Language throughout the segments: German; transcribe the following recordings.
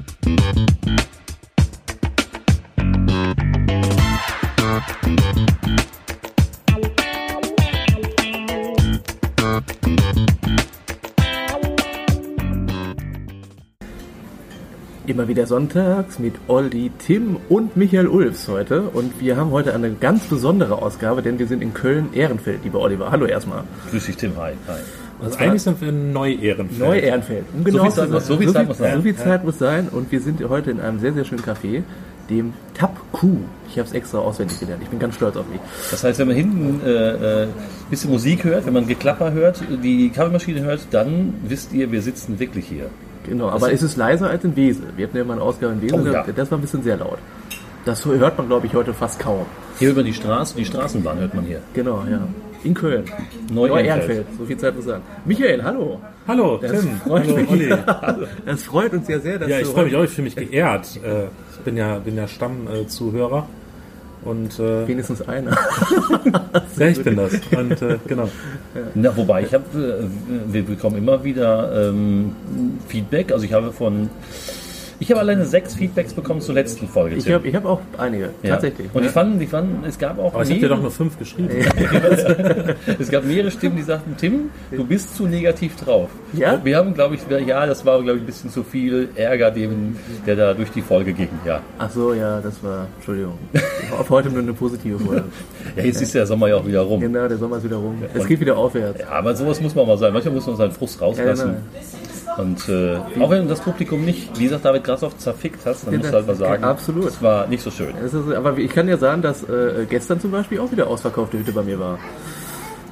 Thank you. Immer wieder sonntags mit Olli, Tim und Michael Ulfs heute. Und wir haben heute eine ganz besondere Ausgabe, denn wir sind in Köln-Ehrenfeld, lieber Oliver. Hallo erstmal. Grüß dich, Tim. Hi. Hi. Also eigentlich sind wir in Neu-Ehrenfeld. Neu-Ehrenfeld. Um genau viel zu Zeit muss- so viel Zeit muss sein. So viel Zeit muss sein. Und wir sind heute in einem sehr, sehr schönen Café, dem Tap Q. Ich habe es extra auswendig gelernt. Ich bin ganz stolz auf mich. Das heißt, wenn man hinten äh, äh, ein bisschen Musik hört, wenn man Geklapper hört, die Kaffeemaschine hört, dann wisst ihr, wir sitzen wirklich hier. Genau, aber es ist leiser als in Wesel. Wir hatten ja mal eine Ausgabe in Wesel, Oh, ja. das war ein bisschen sehr laut. Das hört man, glaube ich, heute fast kaum. Hier über die Straße, die Straßenbahn hört man hier. Genau, ja. In Köln. Neu-Ehrenfeld. Neu-Ehrenfeld. So viel Zeit muss sein. Michael, hallo. Hallo, Das Tim. freut Hallo, mich. Olli. Das freut uns ja sehr, dass Ja, du ich freue mich auch, ich fühle mich geehrt. Bin ja, bin ja Stammzuhörer. Und äh, wenigstens einer. ja, ich bin das. Und äh, genau. Na, wobei, ich habe, äh, wir bekommen immer wieder ähm, Feedback. Also ich habe von, ich habe alleine sechs Feedbacks bekommen zur letzten Folge. Ich habe ich hab auch einige, Ja. tatsächlich. Und Ja. ich fand, ich fand, es gab auch Aber ich habe dir doch nur fünf geschrieben. Es gab mehrere Stimmen, die sagten, Tim, du bist zu negativ drauf. Ja? Wir haben, glaube ich, ja, das war, glaube ich, ein bisschen zu viel Ärger, dem, der da durch die Folge ging. Ja, Ach so, ja, das war, Entschuldigung. Auf heute nur eine positive Folge. ja jetzt ist der Sommer ja auch wieder rum. Genau, der Sommer ist wieder rum. Es geht wieder aufwärts. Ja, aber sowas muss man mal sein. Manchmal muss man seinen Frust rauslassen. Ja, Und äh, auch wenn das Publikum nicht, wie gesagt, David Grassoff zerfickt hast, dann Ja, musst du halt mal sagen, absolut. das war nicht so schön. Es ist, aber ich kann ja sagen, dass äh, gestern zum Beispiel auch wieder ausverkaufte Hütte bei mir war.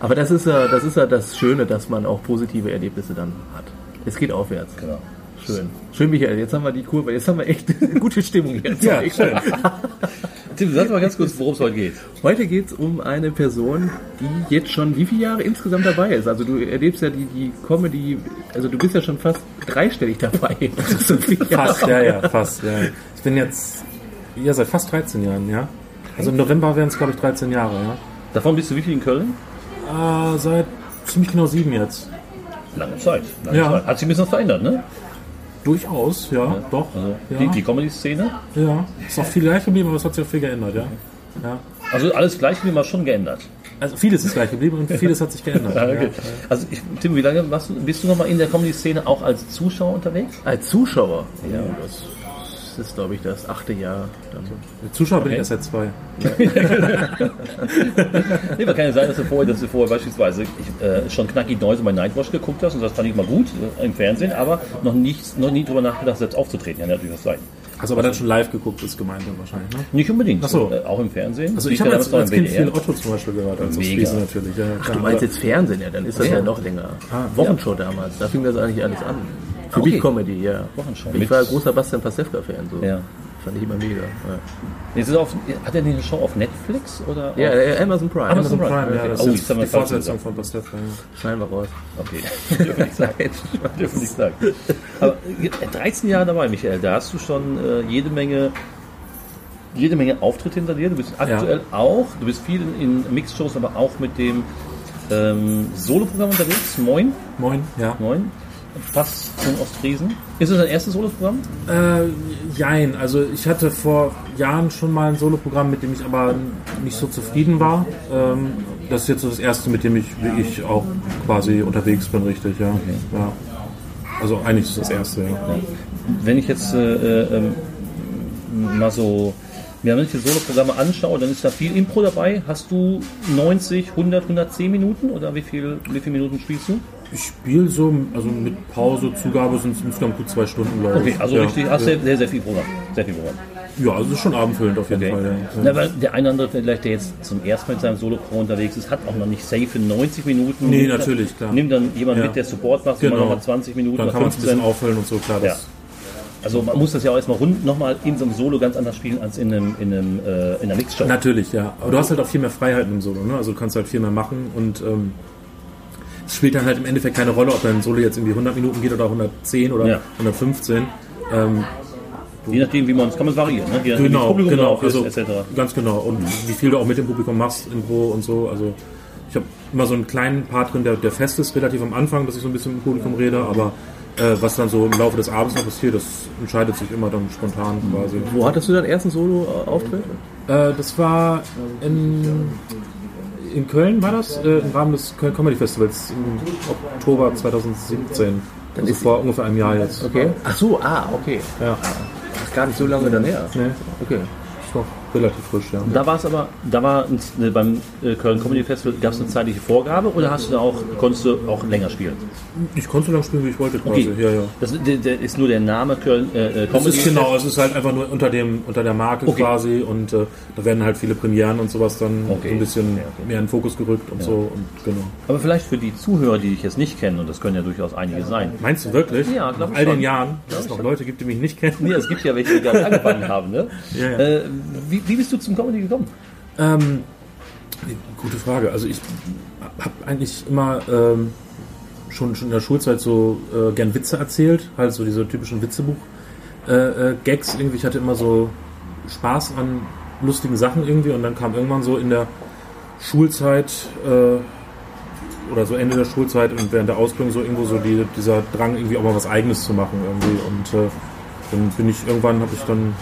Aber das ist ja, das ist ja das Schöne, dass man auch positive Erlebnisse dann hat. Es geht aufwärts. Genau. Schön. Schön, Michael. Jetzt haben wir die Kurve. Jetzt haben wir echt gute Stimmung hier. Ja, schön. Tim, sag mal ganz kurz, worum es heute geht. Heute geht es um eine Person, die jetzt schon wie viele Jahre insgesamt dabei ist. Also du erlebst ja die, die Comedy, also du bist ja schon fast dreistellig dabei. So Fast, ja, ja, fast. Ja. Ich bin jetzt ja, seit fast 13 Jahren, ja. Also im November wären es, glaube ich, 13 Jahre, ja. Davon bist du wie viel in Köln? Äh, seit ziemlich genau sieben jetzt. Lange Zeit. Lange Ja. Zeit. Hat sich ein bisschen was verändert, ne? Durchaus, ja, doch. Also ja. die, die Comedy-Szene. ja. Ist auch viel gleich geblieben, aber es hat sich auch viel geändert, ja. ja. Also alles gleich wie mal schon geändert. Also vieles ist gleich geblieben und vieles hat sich geändert. Ja, okay. ja. Also ich, Tim, wie lange warst du, bist du noch mal in der Comedy-Szene auch als Zuschauer unterwegs? Als Zuschauer. Ja. Das ist, glaube ich, das achte Jahr. Dann. Zuschauer bin Okay. ich erst seit zwei. Nee, aber kann ja sein, dass du vorher, dass du vorher beispielsweise ich, äh, schon Knacky Neuse bei Nightwatch geguckt hast und das fand ich mal gut äh, im Fernsehen, aber noch, nicht, noch nie drüber nachgedacht, selbst aufzutreten. Kann ja natürlich was sein. Also aber dann schon live geguckt ist gemeint dann wahrscheinlich, ne? Nicht unbedingt. Ach so. Äh, auch im Fernsehen. Also ich habe ja als, als Kind viel WDR. Otto zum Beispiel gehört, als Mega. Natürlich. Ja, Ach, du meinst jetzt Fernsehen, ja, dann ist das ja, noch länger. Wochenschau damals, da fing das eigentlich alles an. Für Okay. mich Comedy, ja. Ich Mit- war großer Bastian Pastewka-Fan, so. Ja. Fand ich immer mega. Ja, Jetzt ist er auf, hat er eine Show auf Netflix oder? ja auf, äh, Amazon Prime. Amazon Amazon Prime, Prime, ja, das Oh, ist die Fortsetzung von Pastewka. Ja. Schneiden wir raus. Okay. Dürfen nicht sagen. Dürfen nicht sagen. Aber äh, 13 Jahre dabei, Michael, da hast du schon äh, jede Menge jede Menge Auftritte hinter dir. Du bist aktuell auch, du bist viel in, in Mixshows, aber auch mit dem ähm, Soloprogramm unterwegs. Moin. Moin, ja. Moin. Fast zum Ostfriesen. Ist das dein erstes Soloprogramm? Äh, jein, also ich hatte vor Jahren schon mal ein Soloprogramm, mit dem ich aber nicht so zufrieden war. Ähm, das ist jetzt so das erste, mit dem ich, wie ich auch quasi unterwegs bin, richtig, ja. ja. Also eigentlich ist das erste, ja. Wenn ich jetzt äh, äh, ähm, mal so mir manche Soloprogramme anschaue, dann ist da viel Impro dabei. Hast du 90, 100, 110 Minuten oder wie viel, wie viele Minuten spielst du? Ich spiele so, also mit Pause, Zugabe sind es insgesamt gut zwei Stunden, glaube ich. Okay, also ja, richtig, hast ja. sehr, sehr, viel Programm. Sehr viel Programm. ja, also es ist schon abendfüllend auf jeden Okay. Fall, ja. Na, aber der eine oder andere vielleicht, der jetzt zum ersten Mal mit seinem Solo-Pro unterwegs ist, hat auch noch nicht safe in 90 Minuten. Nee, natürlich, klar. Nimmt dann jemand Ja. mit, der Support macht, Genau. nochmal 20 Minuten Dann kann man es ein 15. bisschen auffüllen und so, klar. Ja. Also man muss das ja auch erstmal rund nochmal in so einem Solo ganz anders spielen als in einem, in einem äh, in einer Mixshow. Natürlich, ja. Aber du hast halt auch viel mehr Freiheiten im Solo, ne? Also du kannst halt viel mehr machen und ähm, spielt dann halt im Endeffekt keine Rolle, ob dein Solo jetzt irgendwie 100 Minuten geht oder 110 oder Ja. 115. Ähm, Je nachdem, wie man es kann man es variieren. Ne? Je genau, Publikum genau, ist, also etc. ganz genau. Und wie viel du auch mit dem Publikum machst, Intro und so. Also ich habe immer so einen kleinen Part drin, der, der fest ist, relativ am Anfang, dass ich so ein bisschen mit dem Publikum rede, aber Äh, was dann so im Laufe des Abends noch passiert, das entscheidet sich immer dann spontan quasi. Wo hattest du deinen ersten Solo-Auftritt? Äh, das war in, in Köln, war das? Äh, Im Rahmen des Köln Comedy Festivals im Oktober 2017. Dann also ist- vor ungefähr einem Jahr jetzt. Okay. Ach so, ah, okay. Ja, Das ist gar nicht so lange dann her. nee, Okay. Relativ frisch, ja. Da war es aber, da war ein, ne, beim äh, Köln Comedy Festival, gab es eine zeitliche Vorgabe oder hast du da auch, konntest du auch länger spielen? Ich konnte so lange spielen, wie ich wollte quasi. Okay. Ja, ja. Das der, der ist nur der Name Köln äh, äh, Es Comedy ist genau, es ist halt einfach nur unter dem unter der Marke Okay. quasi und äh, da werden halt viele Premieren und sowas dann Okay. so ein bisschen Ja, mehr in den Fokus gerückt und so und genau. Aber vielleicht für die Zuhörer, die dich jetzt nicht kennen, und das können ja durchaus einige sein. Meinst du wirklich? Ja, Nach glaub ich all den schon. Jahren, dass es noch Leute gibt, die mich nicht kennen. Nee, es gibt ja welche, die gerade angefangen haben, ne? Äh, wie, wie bist du zum Comedy gekommen? Ähm, gute Frage. Also ich habe eigentlich immer ähm, schon, schon in der Schulzeit so äh, gern Witze erzählt, halt so diese typischen Witzebuch-Gags. Äh, Gags irgendwie. Ich hatte immer so Spaß an lustigen Sachen irgendwie und dann kam irgendwann so in der Schulzeit äh, oder so Ende der Schulzeit und während der Ausbildung so irgendwo so die, dieser Drang irgendwie auch mal was Eigenes zu machen irgendwie und äh, dann bin ich irgendwann habe ich dann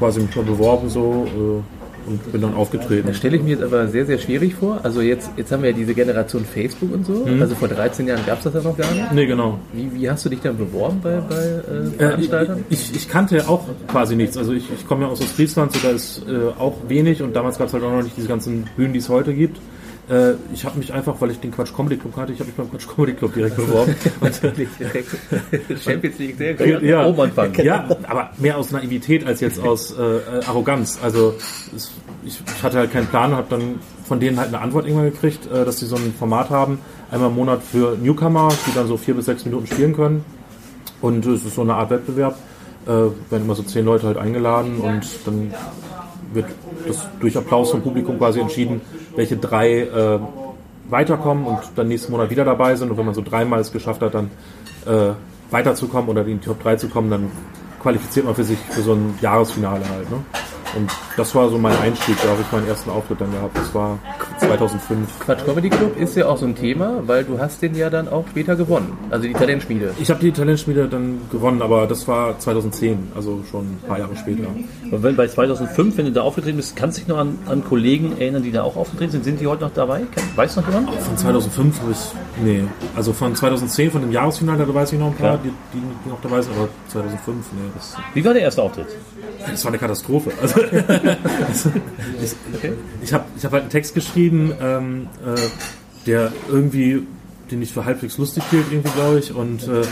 quasi mich mal beworben so äh, und bin dann aufgetreten. Das stelle ich mir jetzt aber sehr, sehr schwierig vor. Also jetzt, jetzt haben wir ja diese Generation Facebook und so. Also vor 13 Jahren gab es das ja noch gar nicht. Nee, genau. Wie, wie hast du dich dann beworben bei, bei äh, Äh, Veranstaltern? ich, ich kannte auch quasi nichts. Also ich, ich komme ja aus Ostfriesland, so da ist äh, auch wenig und damals gab es halt auch noch nicht diese ganzen Bühnen, die es heute gibt. Äh, ich habe mich einfach, weil ich den Quatsch Comedy Club kannte, ich habe mich beim Quatsch Comedy Club direkt beworben. und, Champions League, sehr gut. ja, anfangen. ja, aber mehr aus Naivität als jetzt aus äh, äh, Arroganz. Also es, ich, ich hatte halt keinen Plan und habe dann von denen halt eine Antwort irgendwann gekriegt, äh, dass sie so ein Format haben, einmal im Monat für Newcomer, die dann so vier bis sechs Minuten spielen können. Und es ist so eine Art Wettbewerb. Äh, werden immer so zehn Leute halt eingeladen und dann wird das durch Applaus vom Publikum quasi entschieden, welche drei äh, weiterkommen und dann nächsten Monat wieder dabei sind. Und wenn man so dreimal es geschafft hat, dann äh, weiterzukommen oder in die Top 3 zu kommen, dann qualifiziert man für sich für so ein Jahresfinale halt. Ne? Und das war so mein Einstieg, da habe ich meinen ersten Auftritt dann gehabt. Das war 2005. Quatsch Comedy Club ist ja auch so ein Thema, weil du hast den ja dann auch später gewonnen. Also die Talentschmiede. Ich habe die Talentschmiede dann gewonnen, aber das war 2010, also schon ein paar Jahre später. Und wenn bei 2005, wenn du da aufgetreten bist, kannst du dich noch an, an Kollegen erinnern, die da auch aufgetreten sind? Sind die heute noch dabei? Weißt du noch jemand? Von 2005 habe ich, nee, also von 2010, von dem Jahresfinale, da weiß ich noch ein paar, die, die noch dabei sind, aber 2005, nee, das, Wie war der erste Auftritt? das war eine Katastrophe. Also ich ich habe ich hab halt einen Text geschrieben, ähm, äh, der irgendwie, den ich für halbwegs lustig hielt, irgendwie, glaube ich, und äh,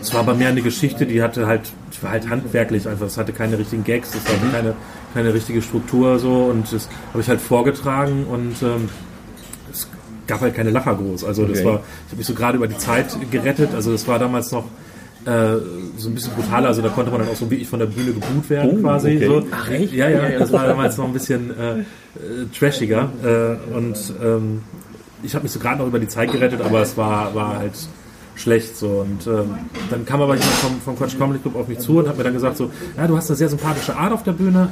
es war aber mehr eine Geschichte, die hatte halt, die war halt handwerklich einfach, es hatte keine richtigen Gags, es hatte keine, keine richtige Struktur so und das habe ich halt vorgetragen und ähm, es gab halt keine Lacher groß. Also das Okay. war, ich habe mich so gerade über die Zeit gerettet. Also das war damals noch so ein bisschen brutaler. Also da konnte man dann auch so wirklich von der Bühne geboot werden Oh, quasi. okay. So. Ach, echt? Ja, ja, Ja, ja. das war damals noch ein bisschen äh, äh, trashiger. Äh, und ähm, ich habe mich so gerade noch über die Zeit gerettet, aber es war, war halt schlecht so und ähm, dann kam aber jemand vom, vom Quatsch Comedy Club auf mich zu und hat mir dann gesagt so, ja, du hast eine sehr sympathische Art auf der Bühne,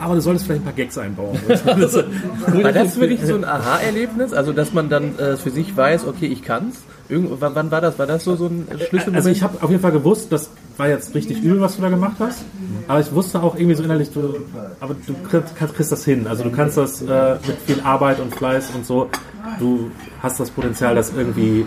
aber du solltest vielleicht ein paar Gags einbauen. War das für dich so ein Aha-Erlebnis? Also dass man dann äh, für sich weiß, okay, ich kann's. Irgend, wann, wann war das? War das so, so ein Schlüsselmoment? Also ich habe auf jeden Fall gewusst, das war jetzt richtig übel, was du da gemacht hast. Aber ich wusste auch irgendwie so innerlich, du, aber du kriegst, kriegst das hin. Also du kannst das äh, mit viel Arbeit und Fleiß und so. Du hast das Potenzial, das irgendwie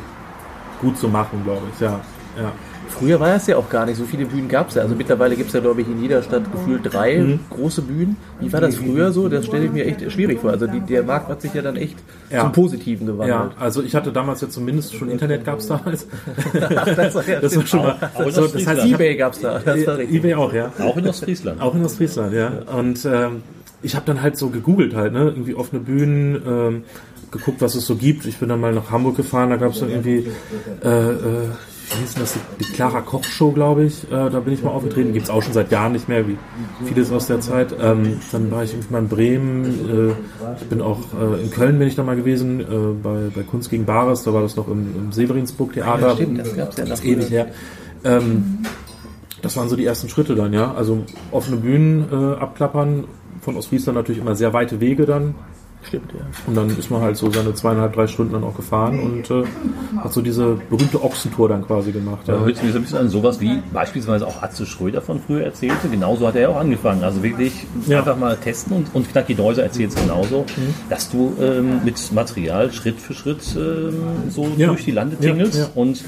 gut zu machen, glaube ich. Ja, ja. Früher war es ja auch gar nicht, so viele Bühnen gab es ja. Also mittlerweile gibt es ja, glaube ich, in jeder Stadt gefühlt drei Mhm. große Bühnen. Wie war das früher so? Das stelle ich mir echt schwierig vor. Also die, der Markt hat sich ja dann echt Ja. zum Positiven Ja, gewandelt. also ich hatte damals ja zumindest schon Internet gab es damals. das, war ja Das war schon mal. Auch So, das heißt, hab, Ebay gab es da. Das war richtig. eBay auch, ja. Auch in Ostfriesland. Auch in Ostfriesland, ja. Und ähm, ich habe dann halt so gegoogelt halt, ne? Irgendwie offene Bühnen, ähm, geguckt, was es so gibt. Ich bin dann mal nach Hamburg gefahren, da gab es dann irgendwie, äh, äh, wie hieß denn das, die Clara Koch Show, glaube ich. Äh, da bin ich mal aufgetreten. Gibt's auch schon seit Jahren nicht mehr, wie vieles aus der Zeit. Ähm, dann war ich irgendwie mal in Bremen. Äh, ich bin auch äh, in Köln bin ich da mal gewesen, äh, bei, bei Kunst gegen Bares. Da war das noch im, im Severinsburg Theater. Stimmt, das gab es ja noch. Ewig her. Ähm, das waren so die ersten Schritte dann, ja. Also offene Bühnen äh, abklappern, von Ostfriesland natürlich immer sehr weite Wege dann. Stimmt, ja. Und dann ist man halt so seine zweieinhalb, drei Stunden dann auch gefahren und äh, hat so diese berühmte Ochsentour dann quasi gemacht. Da Ja. hört sich mir so ein bisschen an sowas wie beispielsweise auch Atze Schröder von früher erzählte. Genauso hat er ja auch angefangen. Also wirklich Ja. einfach mal testen und, und Knacki Deuser erzählt es genauso, dass du ähm, mit Material Schritt für Schritt ähm, so Ja. durch die Lande tingelst Ja, ja. und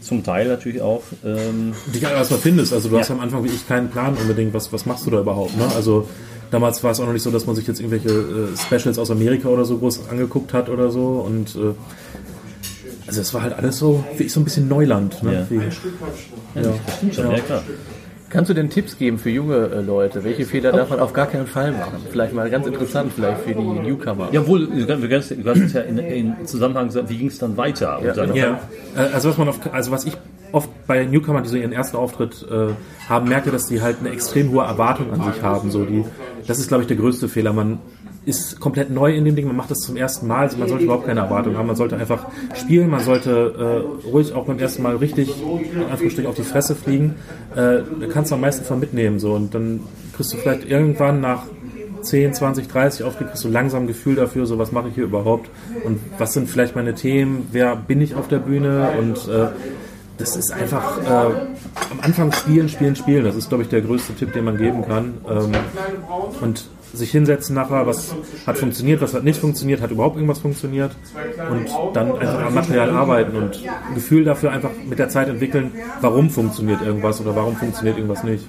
zum Teil natürlich auch ähm, dich erstmal findest. Also du hast am Anfang wie ich keinen Plan unbedingt, was, was machst du da überhaupt. Ne? Also damals war es auch noch nicht so, dass man sich jetzt irgendwelche äh, Specials aus Amerika oder so groß angeguckt hat oder so. Und äh, also es war halt alles so, wie ich so ein bisschen Neuland. Ne? Ja. Wie, ja. schon, ja, klar. Kannst du denn Tipps geben für junge äh, Leute? Welche Fehler darf man auf gar keinen Fall machen? Vielleicht mal ganz interessant, vielleicht für die Newcomer. Jawohl, du kannst es ja in, in Zusammenhang sagen, wie ging es dann weiter? Ja, dann, Ja, äh, also was man auf, also was ich oft bei Newcomern, die so ihren ersten Auftritt äh, haben, merke, dass die halt eine extrem hohe Erwartung an sich haben. So die, das ist, glaube ich, der größte Fehler. Man ist komplett neu in dem Ding, man macht das zum ersten Mal, also man sollte überhaupt keine Erwartung haben. Man sollte einfach spielen, man sollte äh, ruhig auch beim ersten Mal richtig auf die Fresse fliegen. Äh, da kannst du am meisten von mitnehmen. So und dann kriegst du vielleicht irgendwann nach 10, 20, 30 Auftritte kriegst du langsam ein Gefühl dafür, so was mache ich hier überhaupt und was sind vielleicht meine Themen, wer bin ich auf der Bühne und äh, das ist einfach äh, am Anfang spielen, spielen, spielen. Das ist, glaube ich, der größte Tipp, den man geben kann. Ähm, und sich hinsetzen nachher, was hat funktioniert, was hat nicht funktioniert, hat überhaupt irgendwas funktioniert und dann einfach am Material arbeiten und ein Gefühl dafür einfach mit der Zeit entwickeln, warum funktioniert irgendwas oder warum funktioniert irgendwas nicht.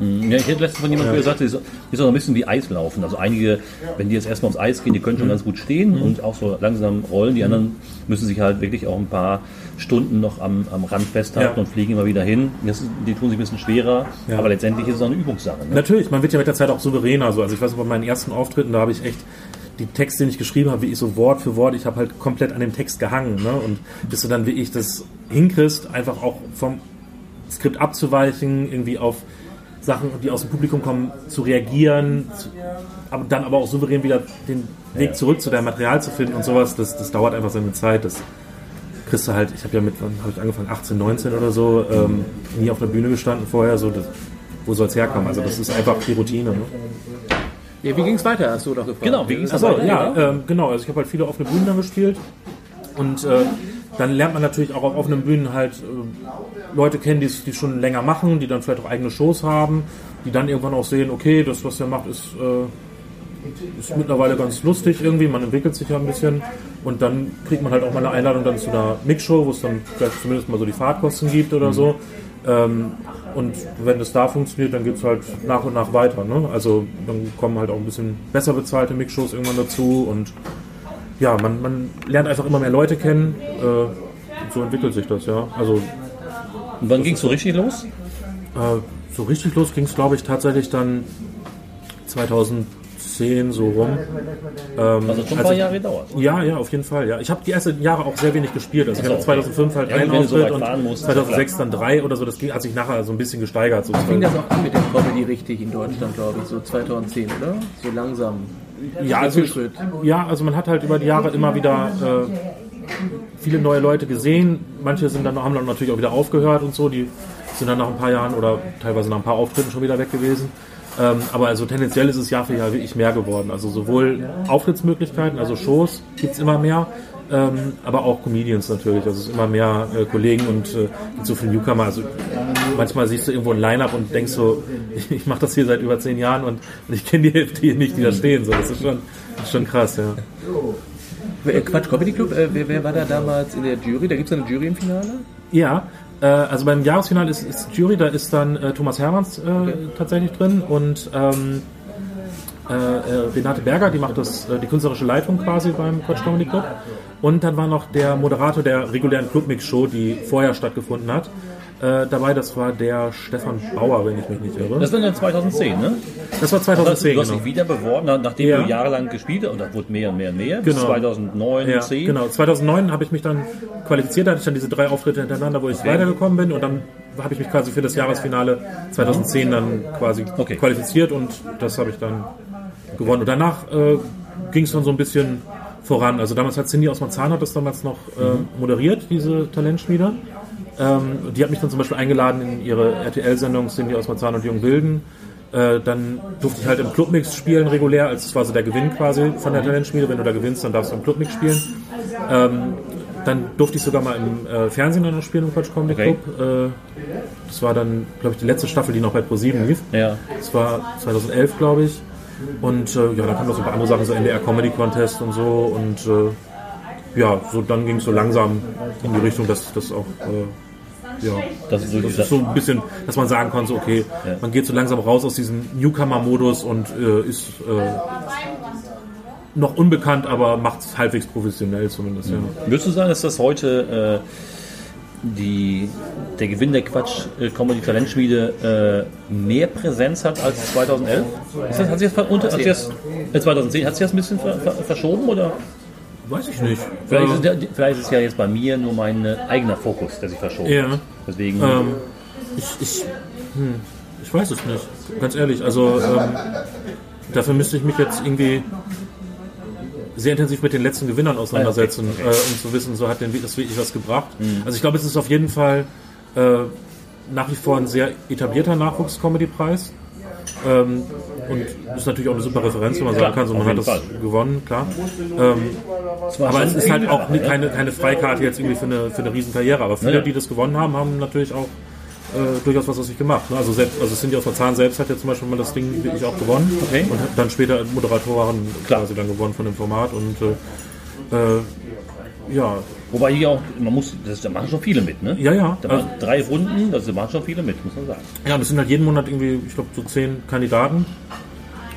Ja, ich hätte letztens von jemandem gesagt, das ist ist auch ein bisschen wie Eislaufen. Also einige, wenn die jetzt erstmal aufs Eis gehen, die können schon ganz gut stehen und auch so langsam rollen. Die anderen müssen sich halt wirklich auch ein paar Stunden noch am, am Rand festhalten Ja. und fliegen immer wieder hin. Das, die tun sich ein bisschen schwerer, Ja. aber letztendlich ist es auch eine Übungssache. Ne? Natürlich, man wird ja mit der Zeit auch souveräner. So. Also ich weiß bei meinen ersten Auftritten, da habe ich echt die Texte, die ich geschrieben habe, wie ich so Wort für Wort, ich habe halt komplett an dem Text gehangen. Ne? Und bis du dann, wie ich das hinkriegst, einfach auch vom Skript abzuweichen, irgendwie auf Sachen, die aus dem Publikum kommen, zu reagieren, zu, aber dann aber auch souverän wieder den Weg zurück zu deinem Material zu finden und sowas, das, das dauert einfach seine Zeit. Das kriegst du halt, ich habe ja mit, wann habe ich angefangen, 18, 19 oder so, ähm, nie auf der Bühne gestanden vorher, so, das, wo soll es herkommen? Also das ist einfach die Routine. Ne? Ja, wie ging es weiter, hast du doch gefragt. Genau, wie ging's Achso, weiter? ja. Ja, ähm, genau. Also ich habe halt viele offene Bühnen dann gespielt und äh, dann lernt man natürlich auch auf offenen Bühnen halt äh, Leute kennen, die es die schon länger machen, die dann vielleicht auch eigene Shows haben, die dann irgendwann auch sehen, okay, das, was er macht, ist, äh, ist mittlerweile ganz lustig irgendwie, man entwickelt sich ja ein bisschen und dann kriegt man halt auch mal eine Einladung dann zu einer Mixshow, wo es dann vielleicht zumindest mal so die Fahrtkosten gibt oder so. Ähm, und wenn das da funktioniert, dann geht es halt nach und nach weiter. Ne? Also dann kommen halt auch ein bisschen besser bezahlte Mixshows irgendwann dazu und ja, man, man lernt einfach immer mehr Leute kennen. Äh, so entwickelt sich das, ja. Also Und wann ging es so richtig los? äh, so richtig los ging es, glaube ich, tatsächlich dann 2010 so rum. Ähm, Also schon ein paar ich- Jahre gedauert. Ja, ja, auf jeden Fall. Ja, ich habe die ersten Jahre auch sehr wenig gespielt. Also ich Ach hatte so, okay. 2005 halt Ja, einen so Auftritt weit und musst, 2006 dann drei oder so. Das ging, hat sich nachher so ein bisschen gesteigert. So Fing das auch an mit der Comedy richtig in Deutschland, glaube ich, so 2010, oder? So langsam. ja, also, ja, also man hat halt über die Jahre immer wieder äh, viele neue Leute gesehen. Manche sind dann, haben dann natürlich auch wieder aufgehört und so. Die sind dann nach ein paar Jahren oder teilweise nach ein paar Auftritten schon wieder weg gewesen. Ähm, aber also tendenziell ist es Jahr für Jahr wirklich mehr geworden. Also sowohl Auftrittsmöglichkeiten, also Shows gibt es immer mehr, ähm, aber auch Comedians natürlich. Also es ist immer mehr äh, Kollegen und äh, so viele Newcomer. Also manchmal siehst du irgendwo ein Line-Up und denkst so, ich, ich mache das hier seit über zehn Jahren und, und ich kenne die Hälfte hier nicht, die da stehen. So, das ist schon, schon krass, ja. Äh, Quatsch Comedy Club, äh, wer, wer war da damals in der Jury? Da gibt es eine Jury im Finale? Ja, äh, also beim Jahresfinale ist, ist Jury, da ist dann äh, Thomas Hermanns äh, tatsächlich drin und ähm, äh, Renate Berger, die macht das, die künstlerische Leitung quasi beim Quatsch Comedy Club. Und dann war noch der Moderator der regulären Clubmix-Show, die vorher stattgefunden hat. Äh, dabei, das war der Stefan Bauer, wenn ich mich nicht irre. Das war dann 2010, ne? Das war Du hast, 2010, du hast genau. dich wieder beworben, nach- nachdem Ja. du jahrelang gespielt hast, und das wurde mehr und mehr und mehr, bis Genau. 2009, Ja, 10. genau. 2009 habe ich mich dann qualifiziert, da hatte ich dann diese drei Auftritte hintereinander, wo ich weitergekommen bin und dann habe ich mich quasi für das Jahresfinale 2010 dann quasi Okay. qualifiziert und das habe ich dann gewonnen. Und danach äh, ging es dann so ein bisschen voran. Also damals hat Cindy aus Marzahn hat das damals noch äh, moderiert, diese Talentschmiede. Ähm, die hat mich dann zum Beispiel eingeladen in ihre RTL-Sendung Cindy aus Marzahn und Jung Wilden. Äh, dann durfte ich halt im Clubmix spielen regulär, als es war so der Gewinn quasi von der Talentspiele. Wenn du da gewinnst, dann darfst du im Clubmix spielen. Ähm, dann durfte ich sogar mal im äh, Fernsehen noch spielen im Quatsch Comedy Okay. Club. Äh, das war dann, glaube ich, die letzte Staffel, die noch bei ProSieben lief. Ja. Das war 2011, glaube ich. Und äh, ja, dann kamen noch so ein paar andere Sachen, so NDR Comedy Contest und so. Und äh, ja, so dann ging es so langsam in die Richtung, dass das auch äh, ja, Das ist so das ist so ein bisschen, dass man sagen konnte, okay, Ja. man geht so langsam raus aus diesem Newcomer-Modus und äh, ist äh, noch unbekannt, aber macht es halbwegs professionell zumindest. Ja. Würdest du sagen, dass das heute äh, die, der Gewinn der Quatsch äh, Comedy Talentschmiede äh, mehr Präsenz hat als 2011? Ist das, hat sich das, unter, hat sich das äh, 2010 hat sich das ein bisschen ver, ver, verschoben oder? Weiß ich nicht. Vielleicht, ist, Äh, der- vielleicht ist es ja jetzt bei mir nur mein äh, eigener Fokus, der sich verschoben Ja. hat. Deswegen Ähm, ich, ich, hm, ich weiß es nicht, ganz ehrlich. Also ähm, dafür müsste ich mich jetzt irgendwie sehr intensiv mit den letzten Gewinnern auseinandersetzen, Okay, okay. Äh, um zu wissen, so hat denn das wirklich was gebracht. Also ich glaube, es ist auf jeden Fall äh, nach wie vor ein sehr etablierter Nachwuchs-Comedy-Preis. Ähm, und ist natürlich auch eine super Referenz, wenn man sagen kann, so, man hat das Fall. gewonnen, klar. Ähm, aber es ist halt auch keine, keine Freikarte jetzt irgendwie für eine, für eine Riesenkarriere. Aber viele, die das gewonnen haben, haben natürlich auch äh, durchaus was aus sich gemacht. Ne? Also, selbst, also Cindy aus Marzahn selbst hat ja zum Beispiel mal das Ding wirklich auch gewonnen Okay. und hat dann später Moderatorin Klar. quasi dann gewonnen von dem Format und äh, äh, ja, Wobei hier auch, man muss, das, da machen schon viele mit, ne? ja, ja. Da Also, drei Runden, das machen schon viele mit, muss man sagen. ja, das sind halt jeden Monat irgendwie, ich glaube, so zehn Kandidaten.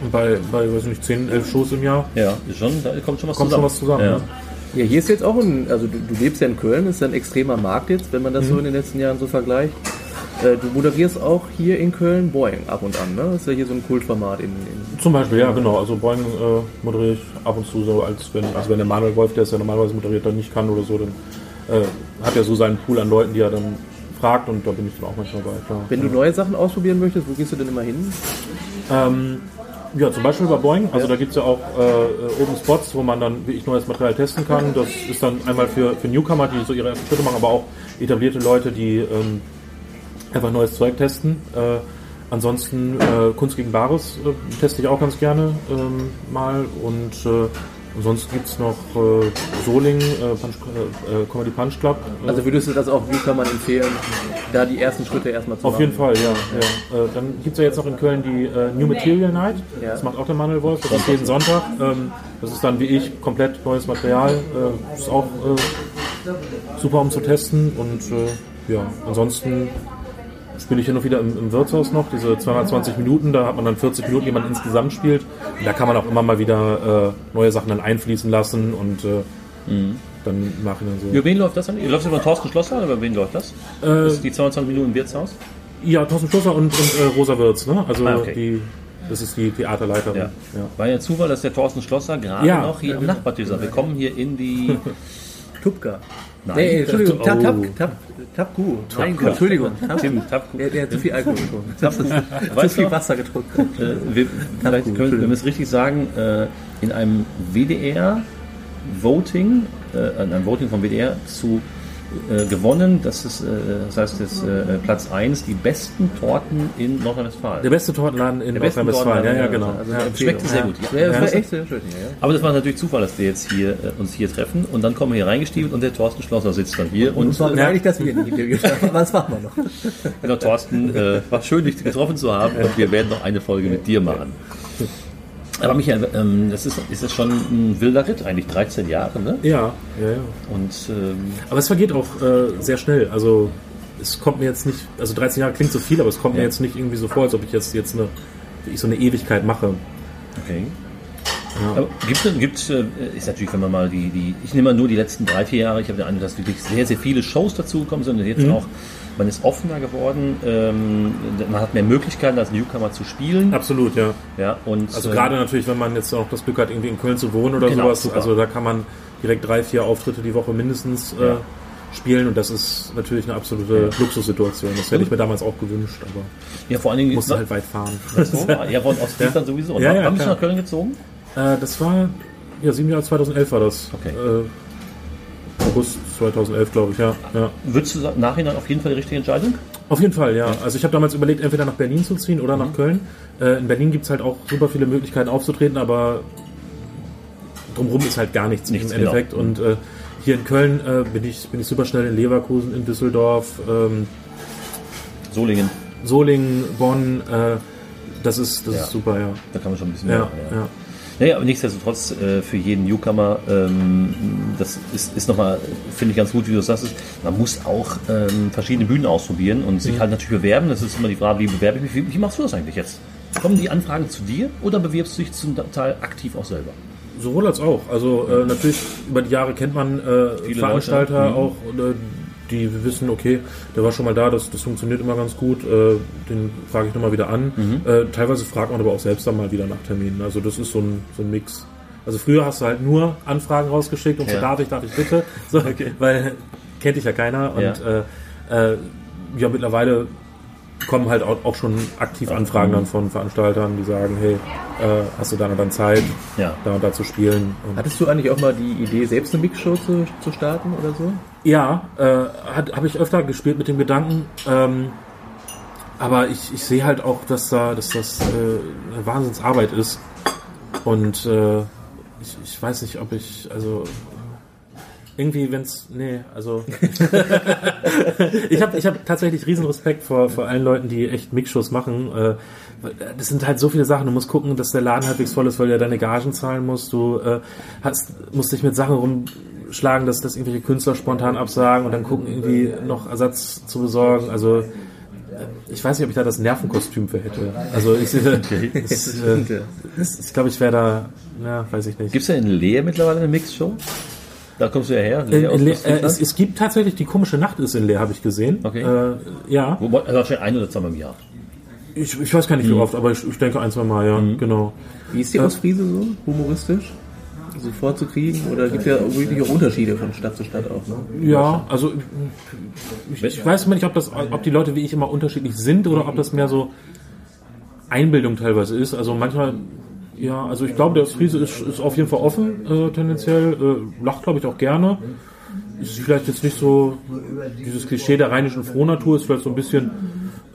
Und bei, bei, weiß ich nicht, zehn, elf Shows im Jahr Ja, ist schon, da kommt schon was kommt zusammen. schon was zusammen. Ja. Ne? Ja, hier ist jetzt auch ein, also du, du lebst ja in Köln, ist ja ein extremer Markt jetzt, wenn man das Mhm. so in den letzten Jahren so vergleicht. Äh, Du moderierst auch hier in Köln Boeing ab und an, ne? Das ist ja hier so ein Kultformat in, in Zum Beispiel, ja, genau. Also Boeing äh, moderiere ich ab und zu so, als wenn, also wenn der Manuel Wolf, der es ja normalerweise moderiert, dann nicht kann oder so, dann äh, hat er so seinen Pool an Leuten, die er dann fragt und da bin ich dann auch manchmal bei. Klar. Wenn du neue Sachen ausprobieren möchtest, wo gehst du denn immer hin? Ähm, ja, zum Beispiel bei Boeing. Also da gibt es ja auch äh, oben Spots, wo man dann wirklich neues Material testen kann. Das ist dann einmal für, für Newcomer, die so ihre ersten Schritte machen, aber auch etablierte Leute, die ähm, einfach neues Zeug testen. Äh, ansonsten äh, Kunst gegen Bares äh, teste ich auch ganz gerne ähm, mal. Und äh, ansonsten gibt es noch äh, Soling, äh, Punch, äh, äh, Comedy Punch Club. Also würdest du das auch Newcomern empfehlen, da die ersten Schritte erstmal zu Auf machen? jeden Fall, ja. ja. Äh, dann gibt es ja jetzt noch in Köln die äh, New Material Night. Ja. Das macht auch der Manuel Wolf. Das ist jeden Sonntag. Ähm, das ist dann wie ich komplett neues Material. Ist auch super um zu testen. Und ja, ansonsten spiele ich hier noch wieder im, im Wirtshaus noch. Diese 220 Minuten, da hat man dann 40 Minuten, die man insgesamt spielt. Und da kann man auch immer mal wieder äh, neue Sachen dann einfließen lassen und äh, dann im Nachhinein so. Über wen läuft das dann? Läuft das über Thorsten Schlosser oder über wen läuft das? Äh, Das ist die 22 Minuten im Wirtshaus? Ja, Thorsten Schlosser und, und äh, Rosa Wirz, ne? Also Ah, okay. die, das ist die Theaterleiterin. Ja. Ja. War ja Zufall, dass der Thorsten Schlosser gerade Ja. noch hier am Nachbartisch ist. Wir kommen hier in die. Tupka. Nein. Nee, Entschuldigung, Oh. Tap, Tap, Tap, Tapku. Mein Gott, Entschuldigung. Tim, Tapku. Der, der hat zu viel Alkohol getrunken. Tap- Zu viel? Wasser getrunken. Äh, wir, vielleicht können, wenn wir es richtig sagen, äh, in einem WDR-Voting, äh, in einem Voting vom WDR zu äh, gewonnen, das ist, äh, das heißt jetzt äh, Platz 1, die besten Torten in Nordrhein-Westfalen. Der beste Tortenladen in Nordrhein-Westfalen. Ja, ja, genau. also ja. schmeckt sehr gut. Ja, das Ja. war echt sehr schön hier, ja. Aber das war natürlich Zufall, dass wir jetzt hier äh, uns hier treffen und dann kommen wir hier reingestiefelt und der Thorsten Schlosser sitzt dann hier und Und war äh, beleidigt, dass wir ihn das machen wir noch. genau, Thorsten, äh, war schön, dich getroffen zu haben und wir werden noch eine Folge mit dir machen. Aber Michael, ähm, das ist, ist das schon ein wilder Ritt eigentlich, 13 Jahre, ne? Ja, ja, ja. Und ähm, Aber es vergeht auch äh, sehr schnell. Also es kommt mir jetzt nicht, also 13 Jahre klingt so viel, aber es kommt mir Ja. jetzt nicht irgendwie so vor, als ob ich jetzt, jetzt eine, ich so eine Ewigkeit mache. Okay. Aber gibt es, gibt, äh, ist natürlich, wenn man mal die, die, ich nehme mal nur die letzten drei, vier Jahre, ich habe den Eindruck, dass wirklich sehr, sehr viele Shows dazugekommen sind und jetzt Mhm. auch, man ist offener geworden, ähm, man hat mehr Möglichkeiten als Newcomer zu spielen. Absolut, ja. Ja, und, Also äh, gerade natürlich, wenn man jetzt auch das Glück hat, irgendwie in Köln zu wohnen oder Genau, sowas. super. Also da kann man direkt drei, vier Auftritte die Woche mindestens äh, Ja. spielen und das ist natürlich eine absolute Luxussituation. Das hätte ich mir damals auch gewünscht, aber ja, vor allen Dingen, musste halt weit fahren. so, ja, von Ostfriesland sowieso. Ja, ja, Wann bist du nach Köln gezogen? Äh, das war, ja, sieben Jahre 2011 war das. Okay. Äh, August 2011, glaube ich, ja. ja. Würdest du sagen, nachhinein auf jeden Fall die richtige Entscheidung? Auf jeden Fall, ja. Also ich habe damals überlegt, entweder nach Berlin zu ziehen oder nach Köln. Äh, in Berlin gibt es halt auch super viele Möglichkeiten aufzutreten, aber drumherum ist halt gar nichts, Nichts, im Endeffekt. genau. Und äh, hier in Köln äh, bin, ich, bin ich super schnell in Leverkusen, in Düsseldorf, ähm, Solingen, Solingen, Bonn. Äh, das ist, das Ja. ist super, ja. da kann man schon ein bisschen Ja, mehr. ja. Naja, aber nichtsdestotrotz äh, für jeden Newcomer, ähm, das ist, ist nochmal, finde ich ganz gut, wie du das sagst, man muss auch ähm, verschiedene Bühnen ausprobieren und Mhm. sich halt natürlich bewerben. Das ist immer die Frage, wie bewerbe ich mich? Wie, wie machst du das eigentlich jetzt? Kommen die Anfragen zu dir oder bewirbst du dich zum Teil aktiv auch selber? Sowohl als auch. Also äh, natürlich über die Jahre kennt man äh, Veranstalter Leute, mhm. auch, äh, die wissen, okay, der war schon mal da, das, das funktioniert immer ganz gut. Äh, den frage ich nochmal wieder an. Mhm. Äh, teilweise fragt man aber auch selbst dann mal wieder nach Terminen. Also das ist so ein, so ein Mix. Also früher hast du halt nur Anfragen rausgeschickt und so Ja. darf ich, darf ich bitte. So, Weil kennt dich ja keiner. Und Ja. äh, äh, ja, mittlerweile kommen halt auch, auch schon aktiv Anfragen dann von Veranstaltern, die sagen, hey, äh, hast du da und dann Zeit, Ja. da und da zu spielen. Und Hattest du eigentlich auch mal die Idee, selbst eine Mixshow zu, zu starten oder so? ja, äh, habe ich öfter gespielt mit dem Gedanken, ähm, aber ich, ich sehe halt auch, dass da, dass das äh, eine Wahnsinnsarbeit ist und äh, ich, ich weiß nicht, ob ich, also irgendwie, wenn's, nee, also ich habe ich hab tatsächlich riesen Respekt vor, vor allen Leuten, die echt Mixshows machen. Äh, das sind halt so viele Sachen. Du musst gucken, dass der Laden halbwegs voll ist, weil du ja deine Gagen zahlen musst. Du äh, hast, musst dich mit Sachen rumschlagen, dass, dass irgendwelche Künstler spontan absagen und dann gucken, irgendwie noch Ersatz zu besorgen. Also äh, ich weiß nicht, ob ich da das Nervenkostüm für hätte. Also ich, es, es- ich glaube, ich wäre da, ja, weiß ich nicht. Gibt es ja in Leer mittlerweile eine Mixshow? Da kommst du ja her. Leer in Le äh, Ostfriesland? es, es gibt tatsächlich die komische Nacht ist in Leer, habe ich gesehen. Okay. Äh, ja, Wobei, also wahrscheinlich ein oder zweimal im Jahr. ich, ich weiß gar nicht wie oft, aber ich, ich denke ein, zwei Mal, ja, genau. Wie ist die Ostfriese so, humoristisch? So vorzukriegen? Oder gibt es ja wirklich auch Unterschiede von Stadt zu Stadt auch, ne? Ja, also ich, ich weiß mal nicht, ob, das, ob die Leute wie ich immer unterschiedlich sind oder ob das mehr so Einbildung teilweise ist. Also manchmal, ja, also ich glaube, der Friese ist, ist auf jeden Fall offen, äh, tendenziell, äh, lacht, glaube ich, auch gerne. Ist vielleicht jetzt nicht so, dieses Klischee der rheinischen Frohnatur ist vielleicht so ein bisschen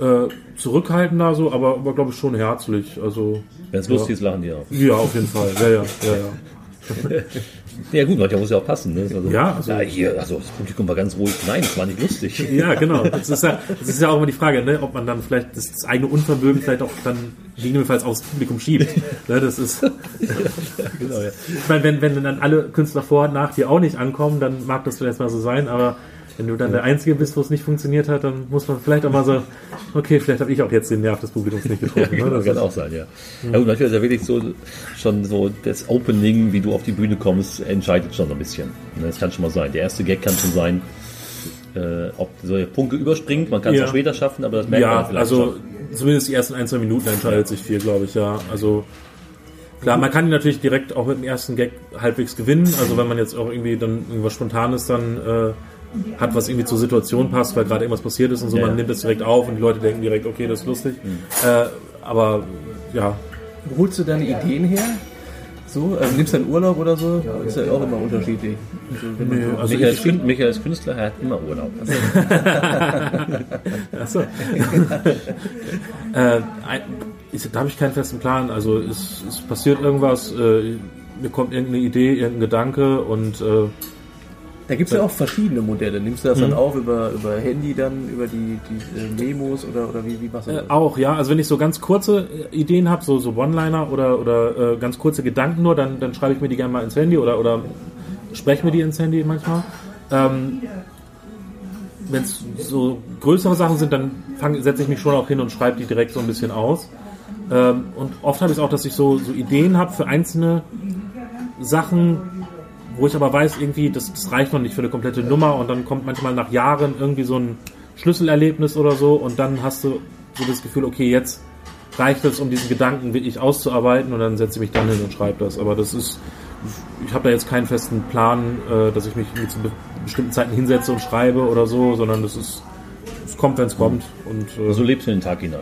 äh, zurückhaltender so, aber, aber glaube ich schon herzlich. Also Wenn es lustig ist, lachen die auch. ja, auf jeden Fall. Ja, ja, ja, ja. Ja gut, manchmal muss ja auch passen. Ne? Also, Ja, also- ja, hier, also das Publikum war ganz ruhig. Nein, das war nicht lustig. Ja, genau. Das ist ja, das ist ja auch immer die Frage, ne, ob man dann vielleicht das, das eigene Unvermögen vielleicht auch dann gegebenenfalls aufs Publikum schiebt. Ne, das ist, genau, ja. ich meine, wenn, wenn dann alle Künstler vor und nach dir auch nicht ankommen, dann mag das vielleicht mal so sein, aber wenn du dann der Einzige bist, wo es nicht funktioniert hat, dann muss man vielleicht auch mal so, okay, vielleicht habe ich auch jetzt den Nerv des Publikums nicht getroffen. Genau, ne? das kann auch sein, ja. Ja gut, manchmal ist ja wirklich so schon so das Opening, wie du auf die Bühne kommst, entscheidet schon ein bisschen. Ne, Das kann schon mal sein. Der erste Gag kann schon sein, äh, ob so der Funke überspringt. Man kann es Ja. auch später schaffen, aber das merkt man ja, vielleicht also schon. zumindest die ersten ein, zwei Minuten entscheidet sich viel, glaube ich, ja. Also klar, man kann ihn natürlich direkt auch mit dem ersten Gag halbwegs gewinnen. Also wenn man jetzt auch irgendwie dann irgendwas Spontanes dann äh, hat, was irgendwie zur Situation passt, weil gerade irgendwas passiert ist und so, Ja, man ja. nimmt das direkt auf und die Leute denken direkt, okay, das ist lustig. Äh, aber ja, Wo holst du deine Ideen her? So, also nimmst du einen Urlaub oder so? Ist ja auch immer unterschiedlich. Also, also Michael, ich, ist Kün- Michael ist Künstler, er hat immer Urlaub. Achso. äh, ich, da habe ich keinen festen Plan. Also es, es passiert irgendwas, äh, mir kommt irgendeine Idee, irgendein Gedanke und äh, Da gibt es ja auch verschiedene Modelle. Nimmst du das dann auf über, über Handy dann, über die, die äh, Memos oder, oder wie, wie machst du Äh, das? auch, ja. Also wenn ich so ganz kurze äh, Ideen habe, so, so One-Liner oder, oder äh, ganz kurze Gedanken nur, dann, dann schreibe ich mir die gerne mal ins Handy oder, oder spreche mir die ins Handy manchmal. Ähm, wenn es so größere Sachen sind, dann setze ich mich schon auch hin und schreibe die direkt so ein bisschen aus. Ähm, und oft habe ich es auch, dass ich so, so Ideen habe für einzelne Sachen, wo ich aber weiß, irgendwie, das, das reicht noch nicht für eine komplette Nummer und dann kommt manchmal nach Jahren irgendwie so ein Schlüsselerlebnis oder so und dann hast du so das Gefühl, okay, jetzt reicht es, um diesen Gedanken wirklich auszuarbeiten und dann setze ich mich dann hin und schreibe das. Aber das ist, ich habe da jetzt keinen festen Plan, äh, dass ich mich zu be bestimmten Zeiten hinsetze und schreibe oder so, sondern das ist, es kommt, wenn es kommt und äh, So lebst du in den Tag hinein.